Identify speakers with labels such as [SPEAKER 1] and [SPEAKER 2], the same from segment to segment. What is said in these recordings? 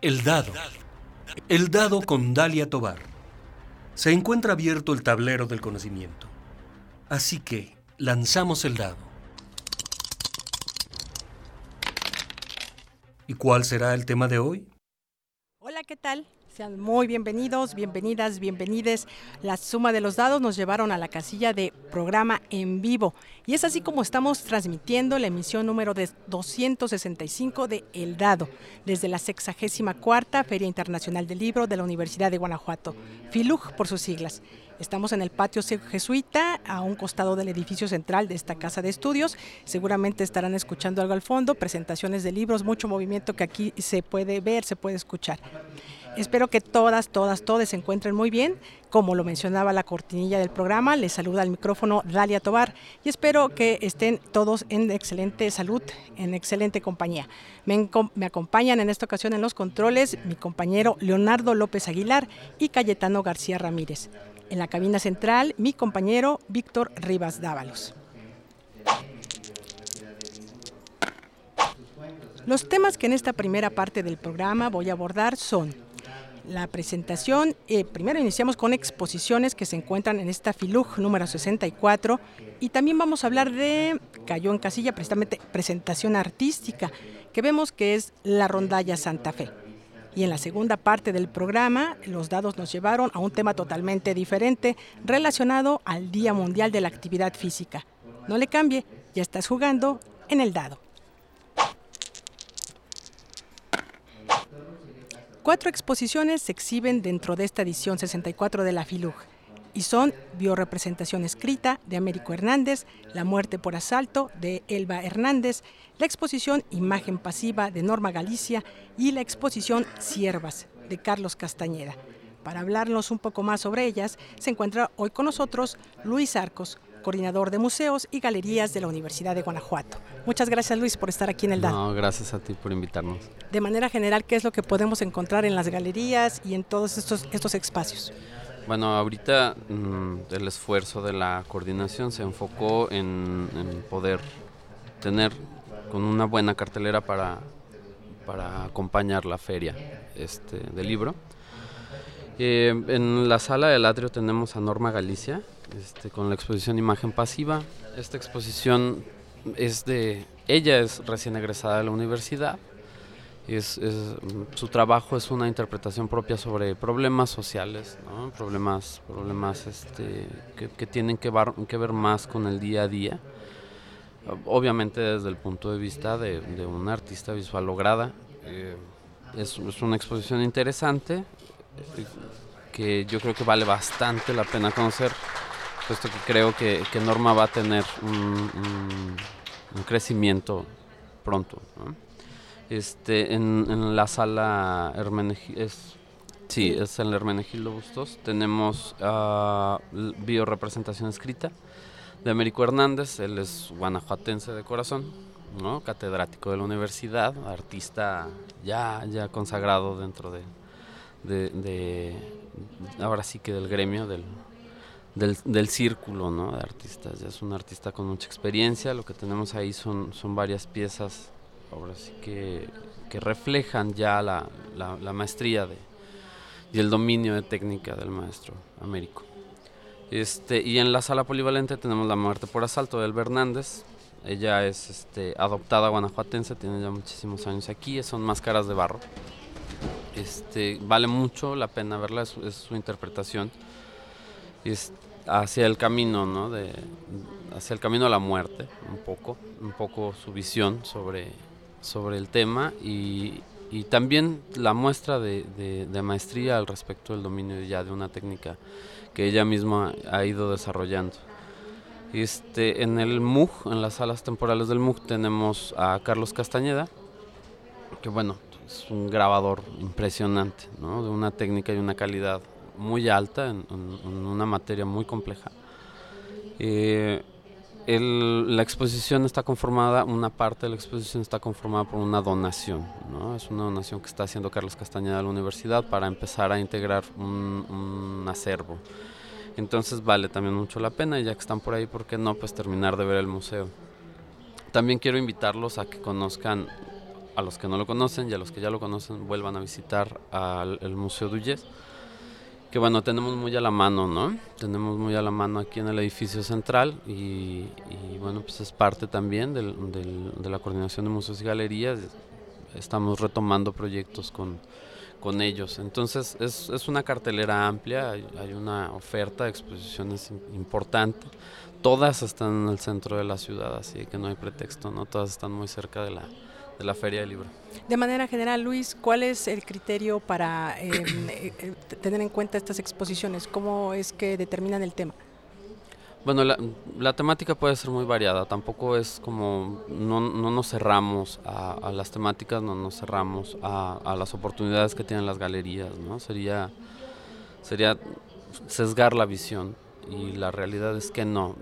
[SPEAKER 1] El dado. El dado con Dalia Tobar. Se encuentra abierto el tablero del conocimiento. Así que lanzamos el dado. ¿Y cuál será el tema de hoy?
[SPEAKER 2] Hola, ¿qué tal? Sean muy bienvenidos, bienvenidas, bienvenides. La suma de los dados nos llevaron a la casilla de programa en vivo. Y es así como estamos transmitiendo la emisión número de 265 de El Dado, desde la 64 Feria Internacional del Libro de la Universidad de Guanajuato, FILUG por sus siglas. Estamos en el patio jesuita, a un costado del edificio central de esta casa de estudios. Seguramente estarán escuchando algo al fondo, presentaciones de libros, mucho movimiento que aquí se puede ver, se puede escuchar. Espero que todas, todas, todos se encuentren muy bien. Como lo mencionaba la cortinilla del programa, les saluda al micrófono Dalia Tobar y espero que estén todos en excelente salud, en excelente compañía. Me, me acompañan en esta ocasión en los controles mi compañero Leonardo López Aguilar y Cayetano García Ramírez. En la cabina central, mi compañero Víctor Rivas Dávalos. Los temas que en esta primera parte del programa voy a abordar son la presentación. Eh, primero iniciamos con exposiciones que se encuentran en esta FILUG número 64 y también vamos a hablar de, cayó en casilla precisamente, presentación artística, que vemos que es la rondalla Santa Fe. Y en la segunda parte del programa, los dados nos llevaron a un tema totalmente diferente relacionado al Día Mundial de la Actividad Física. No le cambie, ya estás jugando en el dado. Cuatro exposiciones se exhiben dentro de esta edición 64 de la FILUG y son Biorepresentación escrita de Américo Hernández, La muerte por asalto de Elba Hernández, la exposición Imagen pasiva de Norma Galicia y la exposición Siervas de Carlos Castañeda. Para hablarnos un poco más sobre ellas, se encuentra hoy con nosotros Luis Arcos, coordinador de museos y galerías de la Universidad de Guanajuato. Muchas gracias Luis por estar aquí en el DAN.
[SPEAKER 3] No, gracias a ti por invitarnos.
[SPEAKER 2] De manera general, ¿qué es lo que podemos encontrar en las galerías y en todos estos, estos espacios?
[SPEAKER 3] Bueno, ahorita mm, el esfuerzo de la coordinación se enfocó en, poder tener con una buena cartelera para, para acompañar la feria este, del libro. Eh, en la sala del atrio tenemos a Norma Galicia, este, con la exposición Imagen Pasiva. Esta exposición es de... Ella es recién egresada de la universidad. Es, su trabajo es una interpretación propia sobre problemas sociales, problemas, problemas este, que, tienen que, que, ver más con el día a día. Obviamente desde el punto de vista de, una artista visual lograda. Eh, es, es, una exposición interesante eh, que yo creo que vale bastante la pena conocer puesto que creo que, Norma va a tener un, crecimiento pronto. Este, en, la sala Hermenegildo, sí, es en Hermenegildo Bustos, tenemos uh, biorepresentación escrita de Américo Hernández, él es guanajuatense de corazón, ¿no? catedrático de la universidad, artista ya, ya consagrado dentro de, de ahora sí que del gremio, del, del, del círculo ¿no? de artistas. Ya es un artista con mucha experiencia. Lo que tenemos ahí son, son varias piezas, ahora sí que, que reflejan ya la, la, maestría de, y el dominio de técnica del maestro Américo. Este, y en la sala polivalente tenemos La muerte por asalto de Hernández. Ella es este, adoptada guanajuatense, tiene ya muchísimos años aquí, son máscaras de barro. Este, vale mucho la pena verla, es, es su interpretación. Este, hacia el camino, ¿no? De, hacia el camino a la muerte, un poco, un poco su visión sobre, sobre el tema y, y también la muestra de, de, maestría al respecto del dominio ya de una técnica que ella misma ha ido desarrollando. Este, en el MUG, en las salas temporales del MUG, tenemos a Carlos Castañeda, que bueno, es un grabador impresionante, ¿no? de una técnica y una calidad muy alta en, una materia muy compleja. Eh, la exposición está conformada, una parte de la exposición está conformada por una donación, ¿no? es una donación que está haciendo Carlos Castañeda a la universidad para empezar a integrar un, acervo. Entonces vale también mucho la pena, y ya que están por ahí, ¿por qué no? Pues terminar de ver el museo. También quiero invitarlos a que conozcan a los que no lo conocen y a los que ya lo conocen vuelvan a visitar al el Museo Duyes que bueno, tenemos muy a la mano, ¿no? Tenemos muy a la mano aquí en el edificio central y, bueno, pues es parte también de la coordinación de museos y galerías. Estamos retomando proyectos con, con ellos. Entonces es, es, una cartelera amplia, hay, hay, una oferta de exposiciones importante. Todas están en el centro de la ciudad, así que no hay pretexto, ¿no? Todas están muy cerca de la, de la Feria del Libro.
[SPEAKER 2] De manera general, Luis, ¿cuál es el criterio para em, eh, tener en cuenta estas exposiciones? ¿Cómo es que determinan el tema?
[SPEAKER 3] Bueno, la, temática puede ser muy variada, tampoco es como, no, no nos cerramos a, las temáticas, no nos cerramos a, a, las oportunidades que tienen las galerías, ¿no? Sería, sería sesgar la visión y la realidad es que no.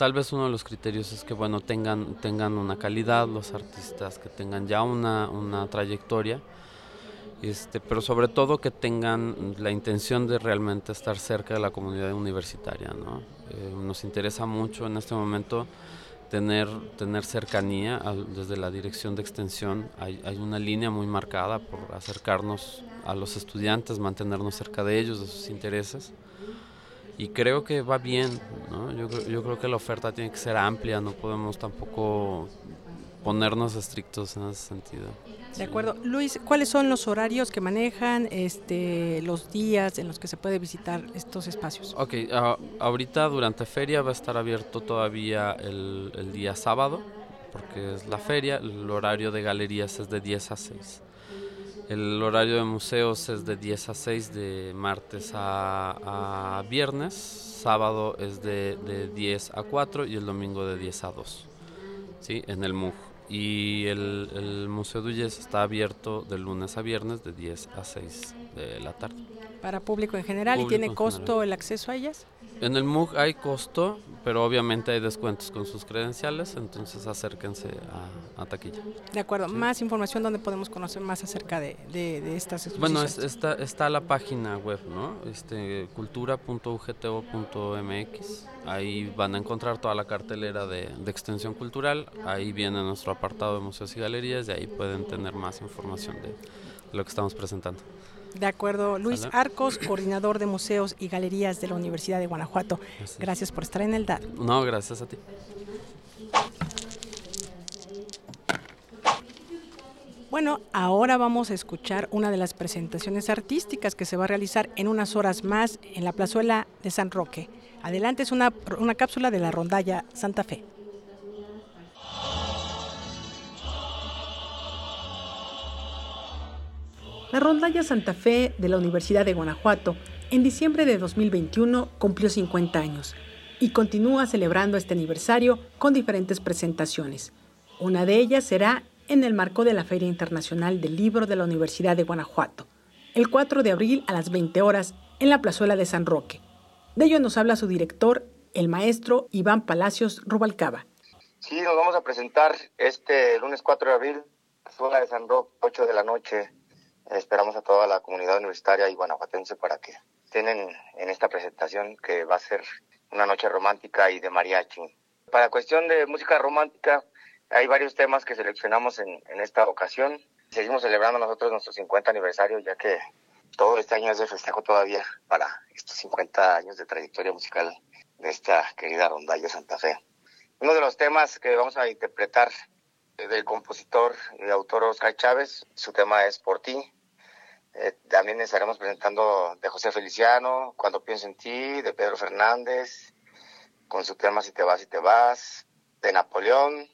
[SPEAKER 3] Tal vez uno de los criterios es que bueno tengan tengan una calidad los artistas que tengan ya una, una trayectoria este pero sobre todo que tengan la intención de realmente estar cerca de la comunidad universitaria ¿no? Eh, nos interesa mucho en este momento tener tener cercanía desde la dirección de extensión hay, hay una línea muy marcada por acercarnos a los estudiantes mantenernos cerca de ellos de sus intereses y creo que va bien, ¿no? Yo, yo creo que la oferta tiene que ser amplia, no podemos tampoco ponernos estrictos en ese sentido.
[SPEAKER 2] De acuerdo. Luis, ¿cuáles son los horarios que manejan, este, los días en los que se puede visitar estos espacios?
[SPEAKER 3] Ok, ahorita durante feria va a estar abierto todavía el, el, día sábado, porque es la feria, el horario de galerías es de 10 a 6. El horario de museos es de 10 a 6 de martes a, viernes, sábado es de, de, 10 a 4 y el domingo de 10 a 2, ¿sí? en el MUG. Y el, el Museo Duyes está abierto de lunes a viernes de 10 a 6 de la tarde.
[SPEAKER 2] ¿Para público en general? ¿Y tiene costo el acceso a ellas?
[SPEAKER 3] En el MUG hay costo, pero obviamente hay descuentos con sus credenciales, entonces acérquense a, taquilla.
[SPEAKER 2] De acuerdo, más información donde podemos conocer más acerca de, de, estas exposiciones.
[SPEAKER 3] Bueno, está, está la página web, ¿no? Este, cultura.ugto.mx, ahí van a encontrar toda la cartelera de, de extensión cultural, ahí viene nuestro apartado de museos y galerías y ahí pueden tener más información de lo que estamos presentando.
[SPEAKER 2] De acuerdo. Luis Arcos, coordinador de museos y galerías de la Universidad de Guanajuato. Gracias por estar en el DAD.
[SPEAKER 3] No, gracias a ti.
[SPEAKER 2] Bueno, ahora vamos a escuchar una de las presentaciones artísticas que se va a realizar en unas horas más en la plazuela de San Roque. Adelante es una, una cápsula de la rondalla Santa Fe. La rondalla Santa Fe de la Universidad de Guanajuato en diciembre de 2021 cumplió 50 años y continúa celebrando este aniversario con diferentes presentaciones. Una de ellas será en el marco de la Feria Internacional del Libro de la Universidad de Guanajuato, el 4 de abril a las 20 horas en la plazuela de San Roque. De ello nos habla su director, el maestro Iván Palacios Rubalcaba.
[SPEAKER 4] Sí, nos vamos a presentar este lunes 4 de abril, plazuela de San Roque, 8 de la noche, Esperamos a toda la comunidad universitaria y guanajuatense para que tienen en esta presentación que va a ser una noche romántica y de mariachi. Para cuestión de música romántica, hay varios temas que seleccionamos en, en esta ocasión. Seguimos celebrando nosotros nuestro 50 aniversario, ya que todo este año es de festejo todavía para estos 50 años de trayectoria musical de esta querida rondalla Santa Fe. Uno de los temas que vamos a interpretar del compositor y autor Oscar Chávez, su tema es Por ti, eh, también estaremos presentando de José Feliciano, Cuando pienso en ti, de Pedro Fernández, con su tema Si te vas, si te vas, de Napoleón,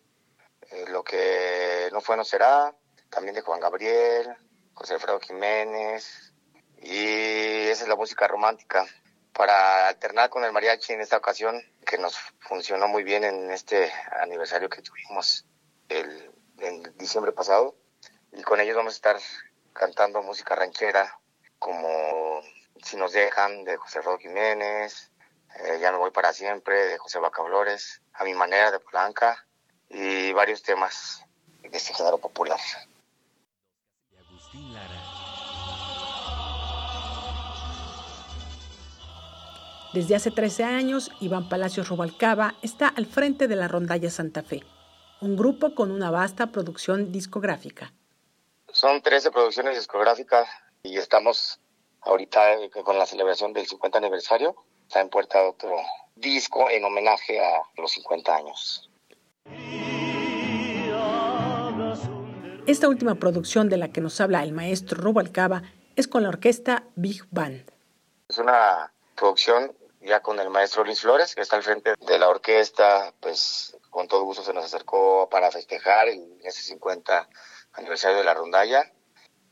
[SPEAKER 4] eh, Lo que no fue, no será, también de Juan Gabriel, José Alfredo Jiménez, y esa es la música romántica. Para alternar con el mariachi en esta ocasión, que nos funcionó muy bien en este aniversario que tuvimos el, en diciembre pasado, y con ellos vamos a estar cantando música ranchera como Si nos dejan de José Rodo Jiménez, eh, Ya no voy para siempre de José Bacabores, A mi manera de Polanca y varios temas de este género popular.
[SPEAKER 2] Desde hace 13 años, Iván Palacios Rubalcaba está al frente de la rondalla Santa Fe un grupo con una vasta producción discográfica.
[SPEAKER 4] Son 13 producciones discográficas y estamos ahorita eh, con la celebración del 50 aniversario. Está en puerta otro disco en homenaje a los 50 años.
[SPEAKER 2] Esta última producción de la que nos habla el maestro Rubalcaba es con la orquesta Big Band.
[SPEAKER 4] Es una producción ya con el maestro Luis Flores, que está al frente de la orquesta, pues con todo gusto se nos acercó para festejar en ese 50 aniversario de la rondalla.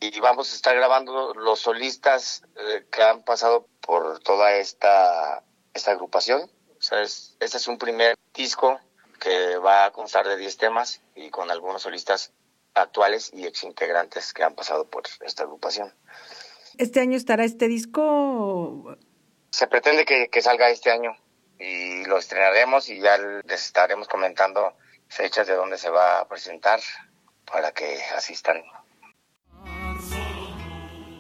[SPEAKER 4] Y vamos a estar grabando los solistas eh, que han pasado por toda esta, esta agrupación. O sea, este es un primer disco que va a constar de 10 temas y con algunos solistas actuales y exintegrantes que han pasado por esta agrupación.
[SPEAKER 2] ¿Este año estará este disco?
[SPEAKER 4] Se pretende que, que salga este año y lo estrenaremos y ya les estaremos comentando fechas de dónde se va a presentar para que asistan.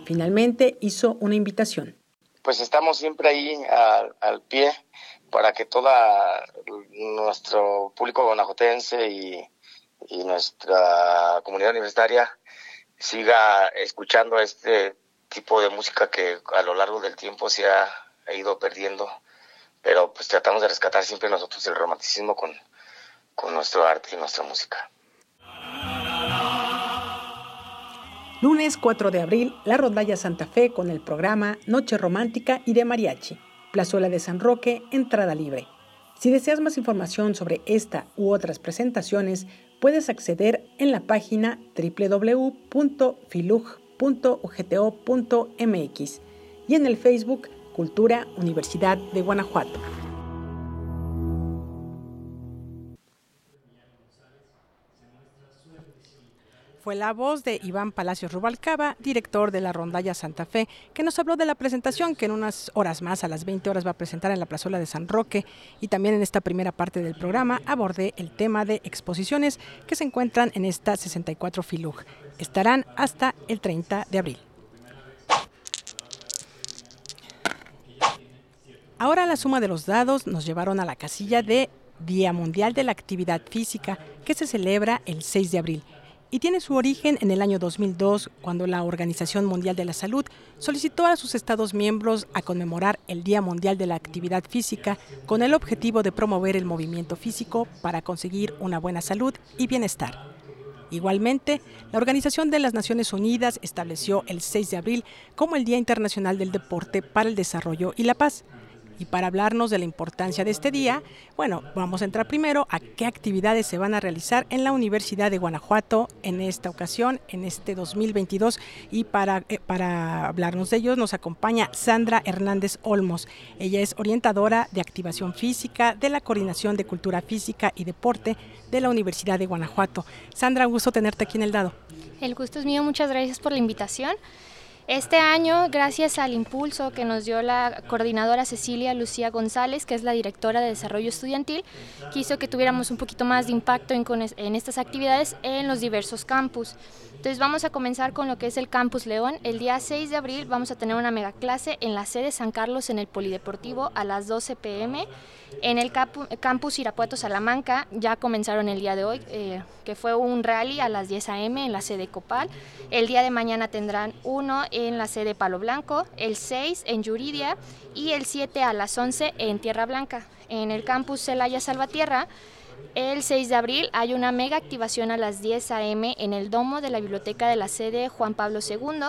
[SPEAKER 2] Finalmente hizo una invitación.
[SPEAKER 4] Pues estamos siempre ahí al, pie para que todo nuestro público guanajuatense y, y nuestra comunidad universitaria siga escuchando este tipo de música que a lo largo del tiempo se ha, ido perdiendo, pero pues tratamos de rescatar siempre nosotros el romanticismo con, con nuestro arte y nuestra música.
[SPEAKER 2] Lunes 4 de abril, la rondalla Santa Fe con el programa Noche Romántica y de Mariachi, Plazuela de San Roque, entrada libre. Si deseas más información sobre esta u otras presentaciones, puedes acceder en la página www.filug.ugto.mx y en el Facebook Cultura Universidad de Guanajuato. Fue la voz de Iván Palacios Rubalcaba, director de la Rondalla Santa Fe, que nos habló de la presentación que en unas horas más, a las 20 horas, va a presentar en la plazuela de San Roque. Y también en esta primera parte del programa abordé el tema de exposiciones que se encuentran en esta 64 Filug. Estarán hasta el 30 de abril. Ahora la suma de los dados nos llevaron a la casilla de Día Mundial de la Actividad Física, que se celebra el 6 de abril y tiene su origen en el año 2002, cuando la Organización Mundial de la Salud solicitó a sus Estados miembros a conmemorar el Día Mundial de la Actividad Física con el objetivo de promover el movimiento físico para conseguir una buena salud y bienestar. Igualmente, la Organización de las Naciones Unidas estableció el 6 de abril como el Día Internacional del Deporte para el Desarrollo y la Paz, y para hablarnos de la importancia de este día, bueno, vamos a entrar primero a qué actividades se van a realizar en la Universidad de Guanajuato en esta ocasión, en este 2022. Y para, eh, para hablarnos de ellos nos acompaña Sandra Hernández Olmos. Ella es orientadora de activación física de la Coordinación de Cultura Física y Deporte de la Universidad de Guanajuato. Sandra, gusto tenerte aquí en el dado.
[SPEAKER 5] El gusto es mío, muchas gracias por la invitación. Este año, gracias al impulso que nos dio la coordinadora Cecilia Lucía González, que es la directora de Desarrollo Estudiantil, quiso que tuviéramos un poquito más de impacto en, estas actividades en los diversos campus. Entonces vamos a comenzar con lo que es el Campus León. El día 6 de abril vamos a tener una mega clase en la sede San Carlos en el Polideportivo a las 12 pm. En el Campus Irapuato Salamanca ya comenzaron el día de hoy, eh, que fue un rally a las 10 am en la sede Copal. El día de mañana tendrán uno en la sede Palo Blanco, el 6 en Yuridia y el 7 a las 11 en Tierra Blanca. En el Campus Celaya Salvatierra el 6 de abril hay una mega activación a las 10 a.m. en el domo de la biblioteca de la sede Juan Pablo II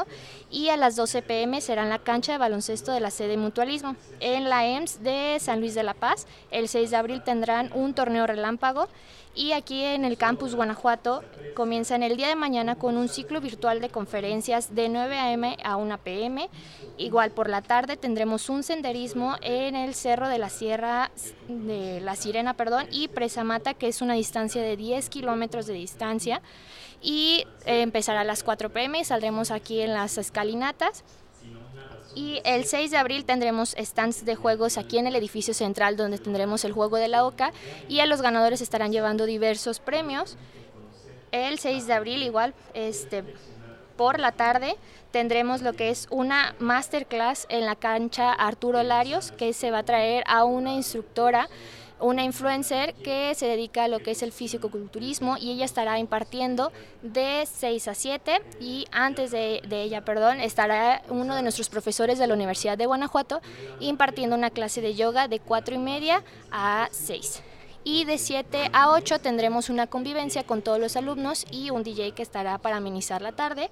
[SPEAKER 5] y a las 12 p.m. será en la cancha de baloncesto de la sede Mutualismo. En la EMS de San Luis de la Paz, el 6 de abril tendrán un torneo relámpago y aquí en el campus Guanajuato comienzan el día de mañana con un ciclo virtual de conferencias de 9 a.m. a 1 p.m. Igual por la tarde tendremos un senderismo en el Cerro de la Sierra de la Sirena perdón, y Presa Mata, que es una distancia de 10 kilómetros de distancia. Y eh, empezará a las 4 pm y saldremos aquí en las escalinatas. Y el 6 de abril tendremos stands de juegos aquí en el edificio central donde tendremos el juego de la OCA y a los ganadores estarán llevando diversos premios. El 6 de abril igual, este, por la tarde tendremos lo que es una masterclass en la cancha Arturo Larios que se va a traer a una instructora una influencer que se dedica a lo que es el físico-culturismo y ella estará impartiendo de 6 a 7 y antes de, de, ella, perdón, estará uno de nuestros profesores de la Universidad de Guanajuato impartiendo una clase de yoga de 4 y media a 6 y de 7 a 8 tendremos una convivencia con todos los alumnos y un DJ que estará para amenizar la tarde.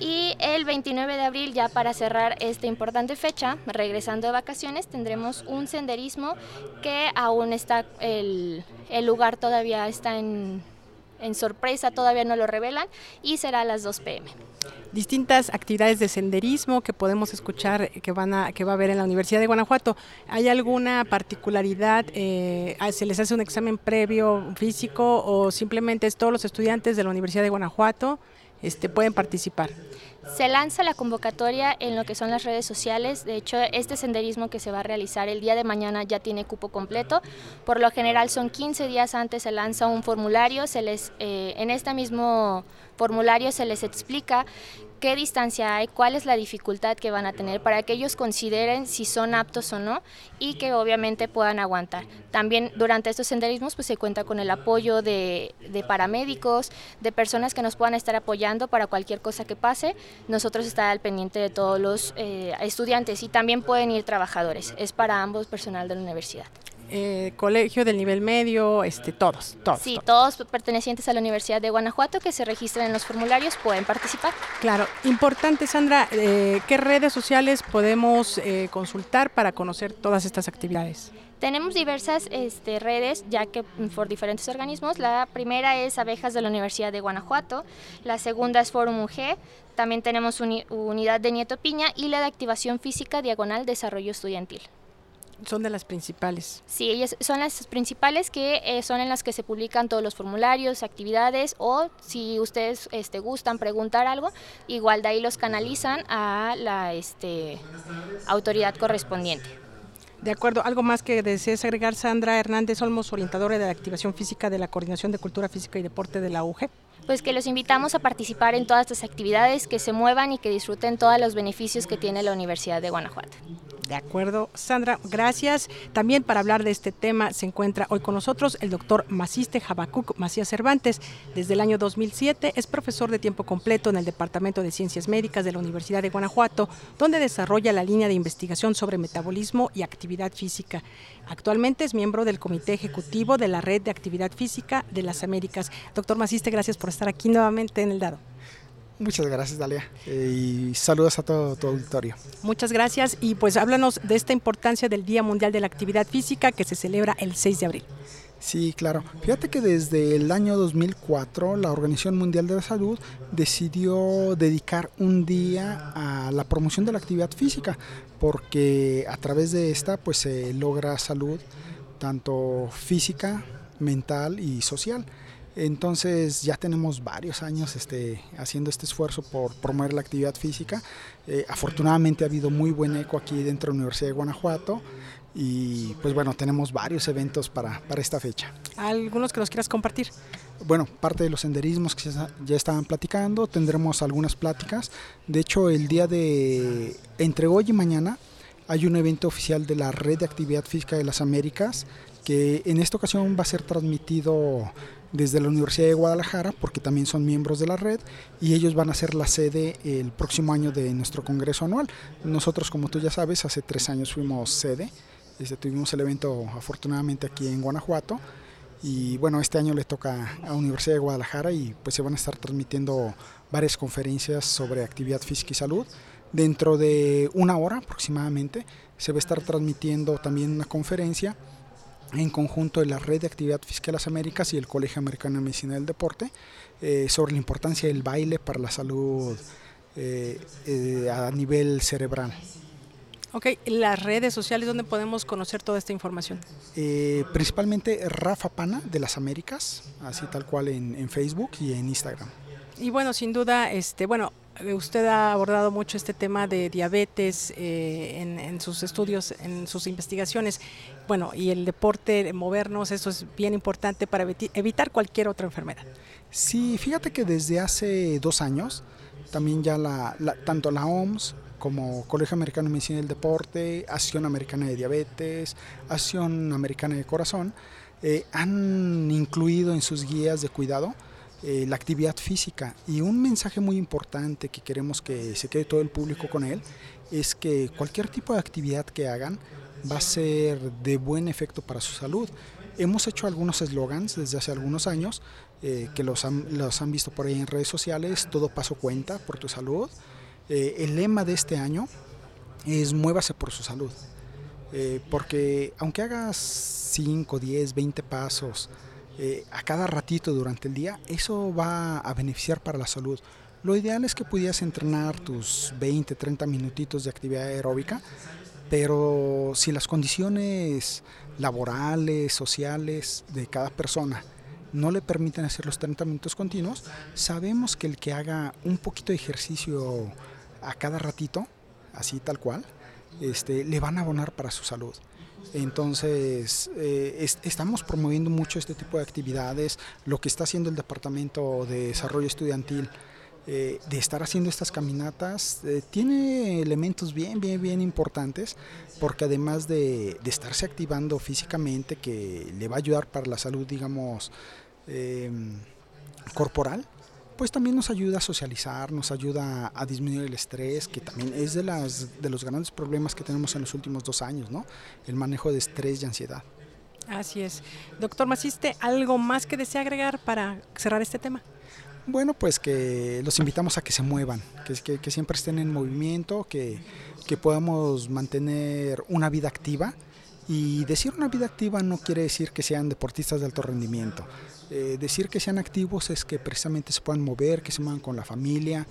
[SPEAKER 5] Y el 29 de abril, ya para cerrar esta importante fecha, regresando de vacaciones, tendremos un senderismo que aún está, el, lugar todavía está en, sorpresa, todavía no lo revelan, y será a las 2 pm
[SPEAKER 2] distintas actividades de senderismo que podemos escuchar que van a que va a haber en la Universidad de Guanajuato. ¿Hay alguna particularidad? Eh, ¿Se les hace un examen previo físico o simplemente es todos los estudiantes de la Universidad de Guanajuato este, pueden participar?
[SPEAKER 5] Se lanza la convocatoria en lo que son las redes sociales. De hecho, este senderismo que se va a realizar el día de mañana ya tiene cupo completo. Por lo general son 15 días antes se lanza un formulario. Se les, eh, en este mismo formulario se les explica qué distancia hay, cuál es la dificultad que van a tener para que ellos consideren si son aptos o no y que obviamente puedan aguantar. También durante estos senderismos pues se cuenta con el apoyo de, paramédicos, de personas que nos puedan estar apoyando para cualquier cosa que pase. Nosotros estar al pendiente de todos los eh, estudiantes y también pueden ir trabajadores. Es para ambos personal de la universidad.
[SPEAKER 2] Eh, colegio del nivel medio, este, todos, todos.
[SPEAKER 5] Sí, todos. pertenecientes a la Universidad de Guanajuato que se registren en los formularios pueden participar.
[SPEAKER 2] Claro, importante Sandra, eh, ¿qué redes sociales podemos eh, consultar para conocer todas estas actividades?
[SPEAKER 5] Tenemos diversas este, redes, ya que por diferentes organismos. La primera es Abejas de la Universidad de Guanajuato, la segunda es Forum UG, también tenemos Unidad de Nieto Piña y la de Activación Física Diagonal Desarrollo Estudiantil
[SPEAKER 2] son de las principales.
[SPEAKER 5] Sí, ellas son las principales que eh, son en las que se publican todos los formularios, actividades o si ustedes este, gustan preguntar algo, igual de ahí los canalizan a la este, autoridad correspondiente.
[SPEAKER 2] De acuerdo, algo más que desees agregar, Sandra Hernández Olmos, orientadora de la activación física de la Coordinación de Cultura Física y Deporte de la UG
[SPEAKER 5] pues que los invitamos a participar en todas estas actividades, que se muevan y que disfruten todos los beneficios que tiene la Universidad de Guanajuato.
[SPEAKER 2] De acuerdo, Sandra, gracias. También para hablar de este tema se encuentra hoy con nosotros el doctor Maciste Jabacuc Macías Cervantes. Desde el año 2007 es profesor de tiempo completo en el Departamento de Ciencias Médicas de la Universidad de Guanajuato, donde desarrolla la línea de investigación sobre metabolismo y actividad física. Actualmente es miembro del Comité Ejecutivo de la Red de Actividad Física de las Américas. Doctor Maciste, gracias por estar aquí nuevamente en el Dado.
[SPEAKER 6] Muchas gracias, Dalia. Eh, y saludos a todo tu auditorio.
[SPEAKER 2] Muchas gracias. Y pues háblanos de esta importancia del Día Mundial de la Actividad Física que se celebra el 6 de abril.
[SPEAKER 6] Sí, claro. Fíjate que desde el año 2004 la Organización Mundial de la Salud decidió dedicar un día a la promoción de la actividad física, porque a través de esta pues se logra salud tanto física, mental y social. Entonces ya tenemos varios años este, haciendo este esfuerzo por promover la actividad física. Eh, afortunadamente ha habido muy buen eco aquí dentro de la Universidad de Guanajuato y pues bueno, tenemos varios eventos para, para esta fecha.
[SPEAKER 2] ¿Algunos que nos quieras compartir?
[SPEAKER 6] Bueno, parte de los senderismos que ya estaban platicando, tendremos algunas pláticas. De hecho, el día de entre hoy y mañana hay un evento oficial de la Red de Actividad Física de las Américas que en esta ocasión va a ser transmitido desde la Universidad de Guadalajara, porque también son miembros de la red, y ellos van a ser la sede el próximo año de nuestro Congreso anual. Nosotros, como tú ya sabes, hace tres años fuimos sede, este, tuvimos el evento afortunadamente aquí en Guanajuato, y bueno, este año le toca a Universidad de Guadalajara y pues se van a estar transmitiendo varias conferencias sobre actividad física y salud. Dentro de una hora aproximadamente se va a estar transmitiendo también una conferencia en conjunto de la Red de Actividad Física de las Américas y el Colegio Americano de Medicina del Deporte eh, sobre la importancia del baile para la salud eh, eh, a nivel cerebral.
[SPEAKER 2] Ok, las redes sociales, ¿dónde podemos conocer toda esta información?
[SPEAKER 6] principalmente Rafa Pana de las Américas, así tal cual en, en Facebook y en Instagram.
[SPEAKER 2] Y bueno, sin duda, este, bueno, usted ha abordado mucho este tema de diabetes eh, en, sus estudios, en sus investigaciones. Bueno, y el deporte, movernos, eso es bien importante para evitar cualquier otra enfermedad.
[SPEAKER 6] Sí, fíjate que desde hace dos años, también ya la, tanto la OMS como Colegio Americano de Medicina del Deporte, Acción Americana de Diabetes, Acción Americana de Corazón, eh, han incluido en sus guías de cuidado eh, la actividad física. Y un mensaje muy importante que queremos que se quede todo el público con él es que cualquier tipo de actividad que hagan va a ser de buen efecto para su salud. Hemos hecho algunos eslogans desde hace algunos años eh, que los han, los han visto por ahí en redes sociales, todo paso cuenta por tu salud. Eh, el lema de este año es muévase por su salud. Porque aunque hagas 5, 10, 20 pasos a cada ratito durante el día, eso va a beneficiar para la salud. Lo ideal es que pudieras entrenar tus 20, 30 minutitos de actividad aeróbica, pero si las condiciones laborales, sociales de cada persona no le permiten hacer los 30 minutos continuos, sabemos que el que haga un poquito de ejercicio a cada ratito, así tal cual, este, le van a abonar para su salud. Entonces, eh, estamos promoviendo mucho este tipo de actividades, lo que está haciendo el Departamento de Desarrollo Estudiantil. Eh, de estar haciendo estas caminatas eh, tiene elementos bien, bien, bien importantes porque además de, de, estarse activando físicamente que le va a ayudar para la salud, digamos, corporal, pues también nos ayuda a socializar, nos ayuda a disminuir el estrés, que también es de, las, de los grandes problemas que tenemos en los últimos dos años, ¿no? El manejo de estrés y ansiedad.
[SPEAKER 2] Así es. Doctor Maciste, ¿algo más que desea agregar para cerrar este tema?
[SPEAKER 6] Bueno, pues que los invitamos a que se muevan, que, que, siempre estén en movimiento, que, que podamos mantener una vida activa. Y decir una vida activa no quiere decir que sean deportistas de alto rendimiento. Eh, decir que sean activos es que precisamente se puedan mover, que se muevan con la familia,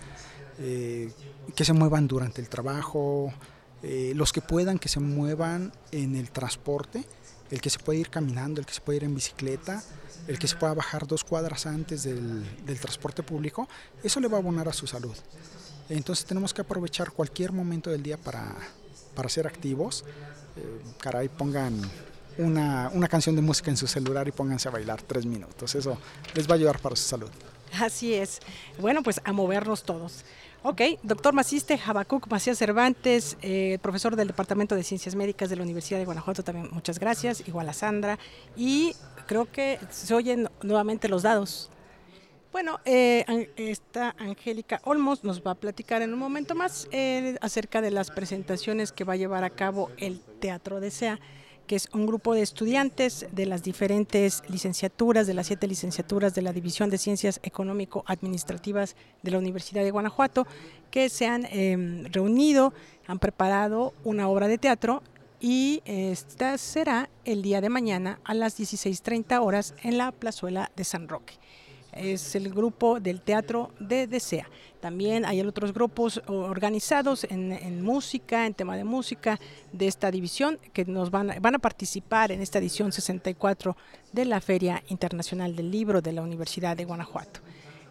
[SPEAKER 6] eh, que se muevan durante el trabajo, eh, los que puedan que se muevan en el transporte, el que se puede ir caminando, el que se puede ir en bicicleta, el que se pueda bajar dos cuadras antes del, transporte público, eso le va a abonar a su salud. Entonces tenemos que aprovechar cualquier momento del día para, para ser activos. caray, pongan una, una canción de música en su celular y pónganse a bailar tres minutos. Eso les va a ayudar para su salud.
[SPEAKER 2] Así es. Bueno, pues a movernos todos. Ok, doctor Maciste, Jabacuc Macías Cervantes, eh, profesor del Departamento de Ciencias Médicas de la Universidad de Guanajuato, también muchas gracias, igual a Sandra. Y creo que se oyen nuevamente los dados. Bueno, eh, esta Angélica Olmos nos va a platicar en un momento más eh, acerca de las presentaciones que va a llevar a cabo el Teatro de SEA que es un grupo de estudiantes de las diferentes licenciaturas, de las siete licenciaturas de la División de Ciencias Económico-Administrativas de la Universidad de Guanajuato, que se han em, reunido, han preparado una obra de teatro y esta será el día de mañana a las 16.30 horas en la plazuela de San Roque es el grupo del Teatro de Desea. También hay otros grupos organizados en, música, en tema de música de esta división que nos van, van a participar en esta edición 64 de la Feria Internacional del Libro de la Universidad de Guanajuato.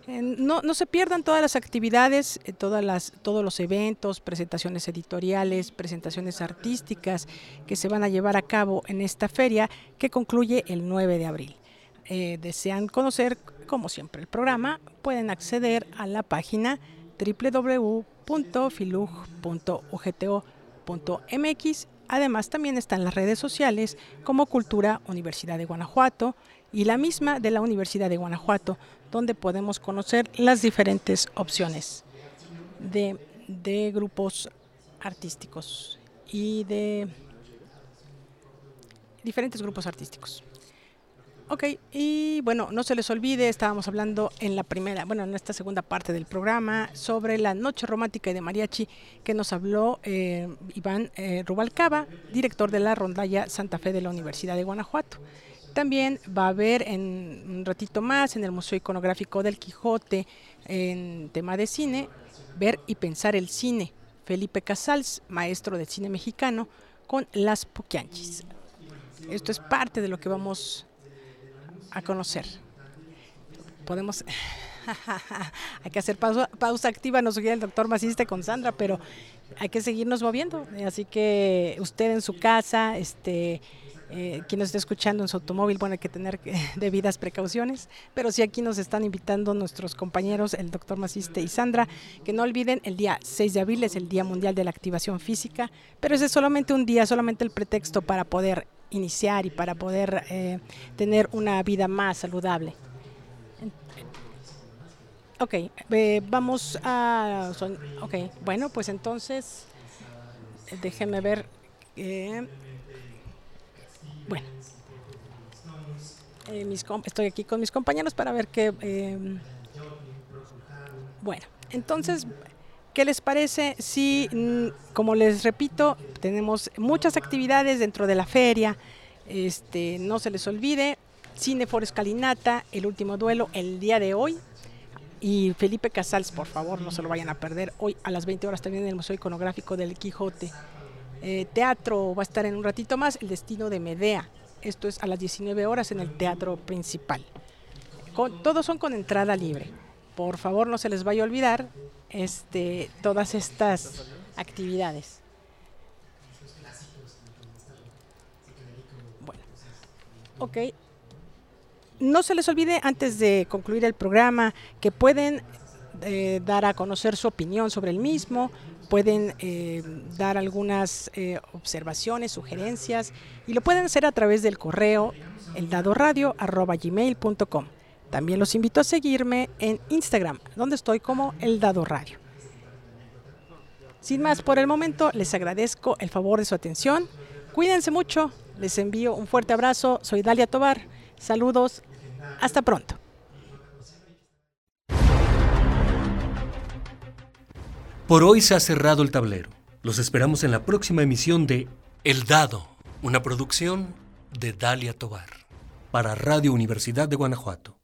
[SPEAKER 2] No, no, se pierdan todas las actividades, eh, todas las, todos los eventos, presentaciones editoriales, presentaciones artísticas que se van a llevar a cabo en esta feria que concluye el 9 de abril. Eh, desean conocer, como siempre, el programa, pueden acceder a la página www.filug.ugto.mx. Además, también están las redes sociales como Cultura Universidad de Guanajuato y la misma de la Universidad de Guanajuato, donde podemos conocer las diferentes opciones de, de grupos artísticos y de diferentes grupos artísticos. Ok, y bueno, no se les olvide, estábamos hablando en la primera, bueno, en esta segunda parte del programa sobre la Noche Romántica de Mariachi que nos habló eh, Iván eh, Rubalcaba, director de la rondalla Santa Fe de la Universidad de Guanajuato. También va a haber en un ratito más en el Museo Iconográfico del Quijote, en tema de cine, ver y pensar el cine. Felipe Casals, maestro de cine mexicano, con Las Puquianchis. Esto es parte de lo que vamos a conocer. Podemos, hay que hacer pausa, pausa activa, nos sugiere el doctor Maciste con Sandra, pero hay que seguirnos moviendo. Así que usted en su casa, este, eh, quien nos esté escuchando en su automóvil, bueno, hay que tener debidas precauciones, pero sí aquí nos están invitando nuestros compañeros, el doctor Maciste y Sandra, que no olviden, el día 6 de abril es el Día Mundial de la Activación Física, pero ese es solamente un día, solamente el pretexto para poder iniciar y para poder eh, tener una vida más saludable. Ok, eh, vamos a... ok, bueno, pues entonces, déjenme ver... Bueno, eh, estoy aquí con mis compañeros para ver qué... Em, bueno, entonces, ¿qué les parece si, mm, como les repito, tenemos muchas actividades dentro de la feria? Este, no se les olvide, Cine for Escalinata, el último duelo, el día de hoy. Y Felipe Casals, por favor, no se lo vayan a perder. Hoy a las 20 horas también en el Museo Iconográfico del Quijote. Eh, teatro va a estar en un ratito más, El Destino de Medea. Esto es a las 19 horas en el teatro principal. todos son con entrada libre. Por favor, no se les vaya a olvidar este, todas estas actividades. Bueno, ok. No se les olvide antes de concluir el programa que pueden eh, dar a conocer su opinión sobre el mismo, pueden eh, dar algunas eh, observaciones, sugerencias y lo pueden hacer a través del correo eldadoradio.gmail.com. También los invito a seguirme en Instagram, donde estoy como El Dado Radio. Sin más por el momento, les agradezco el favor de su atención. Cuídense mucho, les envío un fuerte abrazo. Soy Dalia Tobar. Saludos, hasta pronto.
[SPEAKER 1] Por hoy se ha cerrado el tablero. Los esperamos en la próxima emisión de El Dado, una producción de Dalia Tobar para Radio Universidad de Guanajuato.